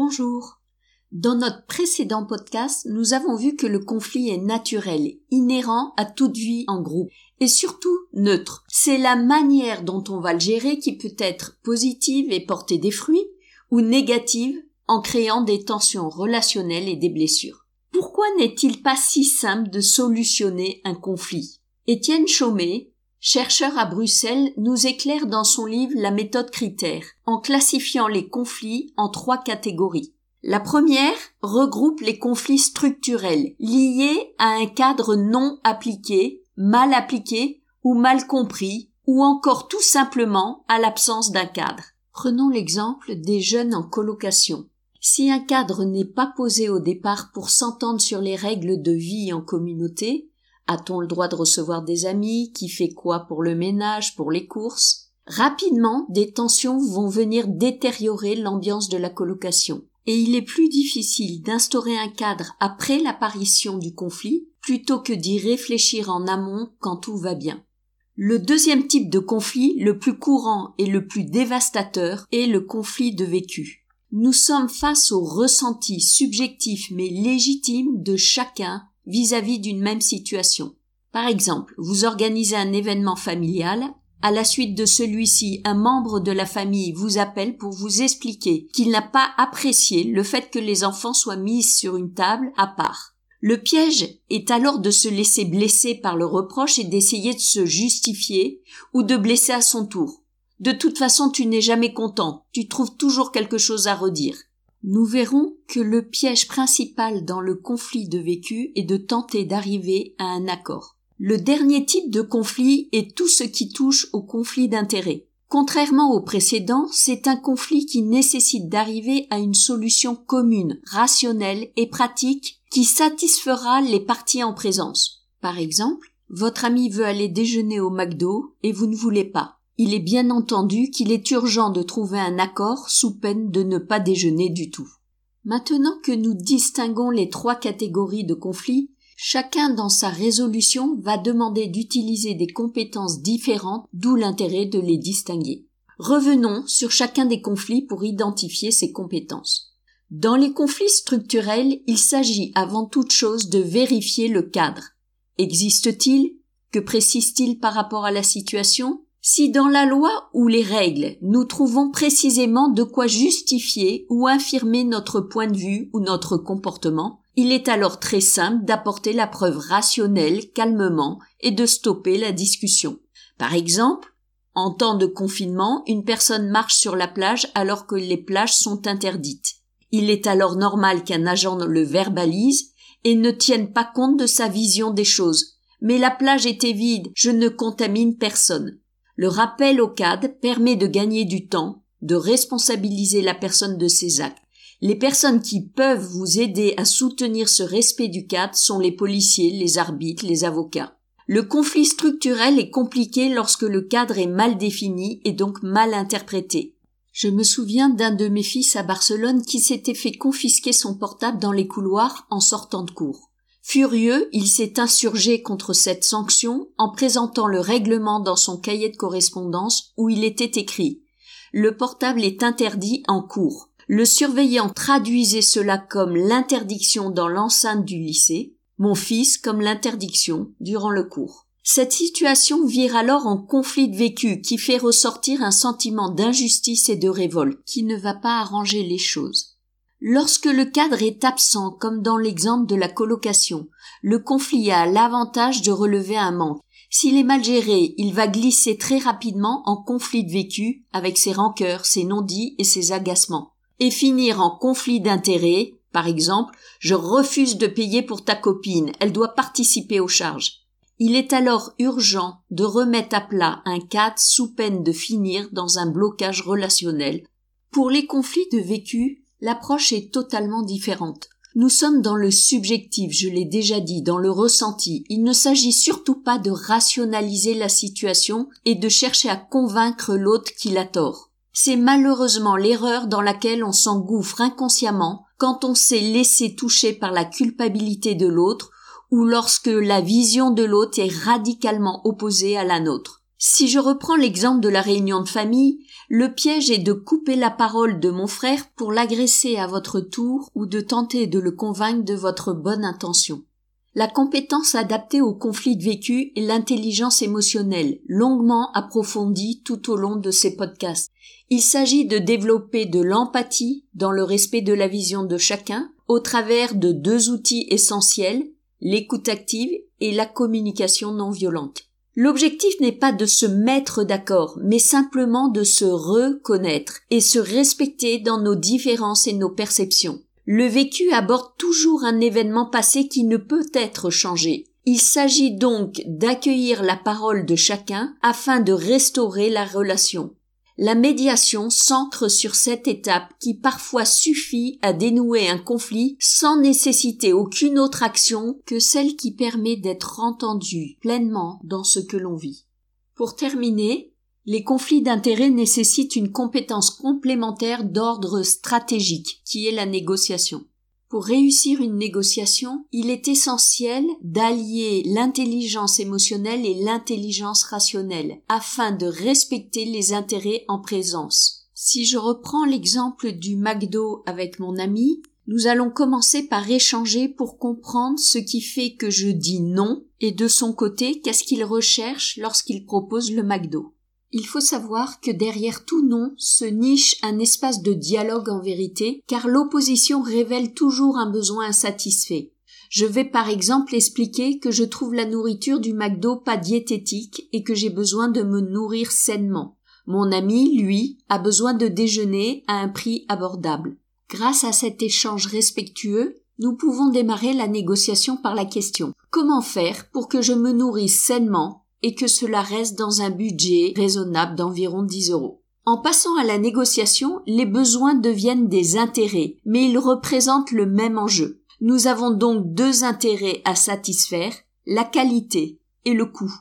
Bonjour. Dans notre précédent podcast, nous avons vu que le conflit est naturel, inhérent à toute vie en groupe, et surtout neutre. C'est la manière dont on va le gérer qui peut être positive et porter des fruits, ou négative en créant des tensions relationnelles et des blessures. Pourquoi n'est-il pas si simple de solutionner un conflit? Étienne Chaumet, chercheur à Bruxelles, nous éclaire dans son livre La méthode critère, en classifiant les conflits en trois catégories. La première regroupe les conflits structurels liés à un cadre non appliqué, mal appliqué ou mal compris, ou encore tout simplement à l'absence d'un cadre. Prenons l'exemple des jeunes en colocation. Si un cadre n'est pas posé au départ pour s'entendre sur les règles de vie en communauté, a-t-on le droit de recevoir des amis? Qui fait quoi pour le ménage, pour les courses? Rapidement, des tensions vont venir détériorer l'ambiance de la colocation. Et il est plus difficile d'instaurer un cadre après l'apparition du conflit plutôt que d'y réfléchir en amont quand tout va bien. Le deuxième type de conflit, le plus courant et le plus dévastateur, est le conflit de vécu. Nous sommes face au ressenti subjectif mais légitime de chacun vis-à-vis d'une même situation. Par exemple, vous organisez un événement familial, à la suite de celui-ci, un membre de la famille vous appelle pour vous expliquer qu'il n'a pas apprécié le fait que les enfants soient mis sur une table à part. Le piège est alors de se laisser blesser par le reproche et d'essayer de se justifier ou de blesser à son tour. De toute façon, tu n'es jamais content, tu trouves toujours quelque chose à redire nous verrons que le piège principal dans le conflit de vécu est de tenter d'arriver à un accord. Le dernier type de conflit est tout ce qui touche au conflit d'intérêt. Contrairement au précédent, c'est un conflit qui nécessite d'arriver à une solution commune, rationnelle et pratique qui satisfera les parties en présence. Par exemple, votre ami veut aller déjeuner au McDo et vous ne voulez pas il est bien entendu qu'il est urgent de trouver un accord sous peine de ne pas déjeuner du tout. Maintenant que nous distinguons les trois catégories de conflits, chacun dans sa résolution va demander d'utiliser des compétences différentes, d'où l'intérêt de les distinguer. Revenons sur chacun des conflits pour identifier ces compétences. Dans les conflits structurels, il s'agit avant toute chose de vérifier le cadre. Existe-t-il? Que précise-t-il par rapport à la situation? Si dans la loi ou les règles nous trouvons précisément de quoi justifier ou infirmer notre point de vue ou notre comportement, il est alors très simple d'apporter la preuve rationnelle calmement et de stopper la discussion. Par exemple, en temps de confinement, une personne marche sur la plage alors que les plages sont interdites. Il est alors normal qu'un agent le verbalise et ne tienne pas compte de sa vision des choses. Mais la plage était vide, je ne contamine personne. Le rappel au cadre permet de gagner du temps, de responsabiliser la personne de ses actes. Les personnes qui peuvent vous aider à soutenir ce respect du cadre sont les policiers, les arbitres, les avocats. Le conflit structurel est compliqué lorsque le cadre est mal défini et donc mal interprété. Je me souviens d'un de mes fils à Barcelone qui s'était fait confisquer son portable dans les couloirs en sortant de cours. Furieux, il s'est insurgé contre cette sanction en présentant le règlement dans son cahier de correspondance où il était écrit Le portable est interdit en cours. Le surveillant traduisait cela comme l'interdiction dans l'enceinte du lycée, mon fils comme l'interdiction durant le cours. Cette situation vire alors en conflit de vécu qui fait ressortir un sentiment d'injustice et de révolte qui ne va pas arranger les choses. Lorsque le cadre est absent, comme dans l'exemple de la colocation, le conflit a l'avantage de relever un manque. S'il est mal géré, il va glisser très rapidement en conflit de vécu avec ses rancœurs, ses non-dits et ses agacements. Et finir en conflit d'intérêt, par exemple, je refuse de payer pour ta copine, elle doit participer aux charges. Il est alors urgent de remettre à plat un cadre sous peine de finir dans un blocage relationnel. Pour les conflits de vécu, l'approche est totalement différente. Nous sommes dans le subjectif, je l'ai déjà dit, dans le ressenti. Il ne s'agit surtout pas de rationaliser la situation et de chercher à convaincre l'autre qu'il a tort. C'est malheureusement l'erreur dans laquelle on s'engouffre inconsciemment quand on s'est laissé toucher par la culpabilité de l'autre ou lorsque la vision de l'autre est radicalement opposée à la nôtre. Si je reprends l'exemple de la réunion de famille, le piège est de couper la parole de mon frère pour l'agresser à votre tour ou de tenter de le convaincre de votre bonne intention. La compétence adaptée au conflit de vécu et l'intelligence émotionnelle, longuement approfondie tout au long de ces podcasts. Il s'agit de développer de l'empathie dans le respect de la vision de chacun au travers de deux outils essentiels, l'écoute active et la communication non violente. L'objectif n'est pas de se mettre d'accord, mais simplement de se reconnaître et se respecter dans nos différences et nos perceptions. Le vécu aborde toujours un événement passé qui ne peut être changé. Il s'agit donc d'accueillir la parole de chacun afin de restaurer la relation. La médiation s'ancre sur cette étape qui parfois suffit à dénouer un conflit sans nécessiter aucune autre action que celle qui permet d'être entendu pleinement dans ce que l'on vit. Pour terminer, les conflits d'intérêts nécessitent une compétence complémentaire d'ordre stratégique qui est la négociation. Pour réussir une négociation, il est essentiel d'allier l'intelligence émotionnelle et l'intelligence rationnelle afin de respecter les intérêts en présence. Si je reprends l'exemple du McDo avec mon ami, nous allons commencer par échanger pour comprendre ce qui fait que je dis non et de son côté qu'est-ce qu'il recherche lorsqu'il propose le McDo. Il faut savoir que derrière tout nom se niche un espace de dialogue en vérité, car l'opposition révèle toujours un besoin insatisfait. Je vais par exemple expliquer que je trouve la nourriture du McDo pas diététique et que j'ai besoin de me nourrir sainement. Mon ami, lui, a besoin de déjeuner à un prix abordable. Grâce à cet échange respectueux, nous pouvons démarrer la négociation par la question comment faire pour que je me nourrisse sainement et que cela reste dans un budget raisonnable d'environ 10 euros. En passant à la négociation, les besoins deviennent des intérêts, mais ils représentent le même enjeu. Nous avons donc deux intérêts à satisfaire, la qualité et le coût.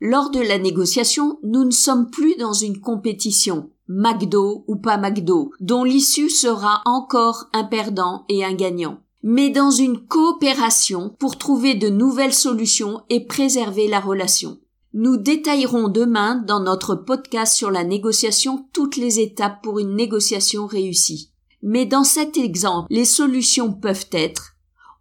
Lors de la négociation, nous ne sommes plus dans une compétition, McDo ou pas McDo, dont l'issue sera encore un perdant et un gagnant, mais dans une coopération pour trouver de nouvelles solutions et préserver la relation. Nous détaillerons demain dans notre podcast sur la négociation toutes les étapes pour une négociation réussie. Mais dans cet exemple, les solutions peuvent être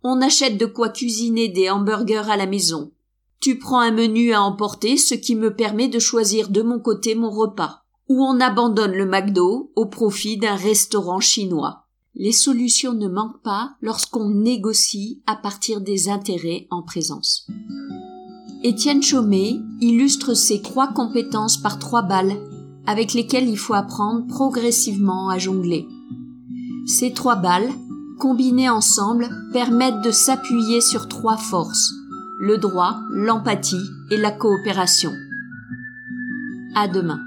on achète de quoi cuisiner des hamburgers à la maison. Tu prends un menu à emporter, ce qui me permet de choisir de mon côté mon repas. Ou on abandonne le McDo au profit d'un restaurant chinois. Les solutions ne manquent pas lorsqu'on négocie à partir des intérêts en présence. Étienne Chaumet illustre ces trois compétences par trois balles avec lesquelles il faut apprendre progressivement à jongler. Ces trois balles, combinées ensemble, permettent de s'appuyer sur trois forces, le droit, l'empathie et la coopération. À demain.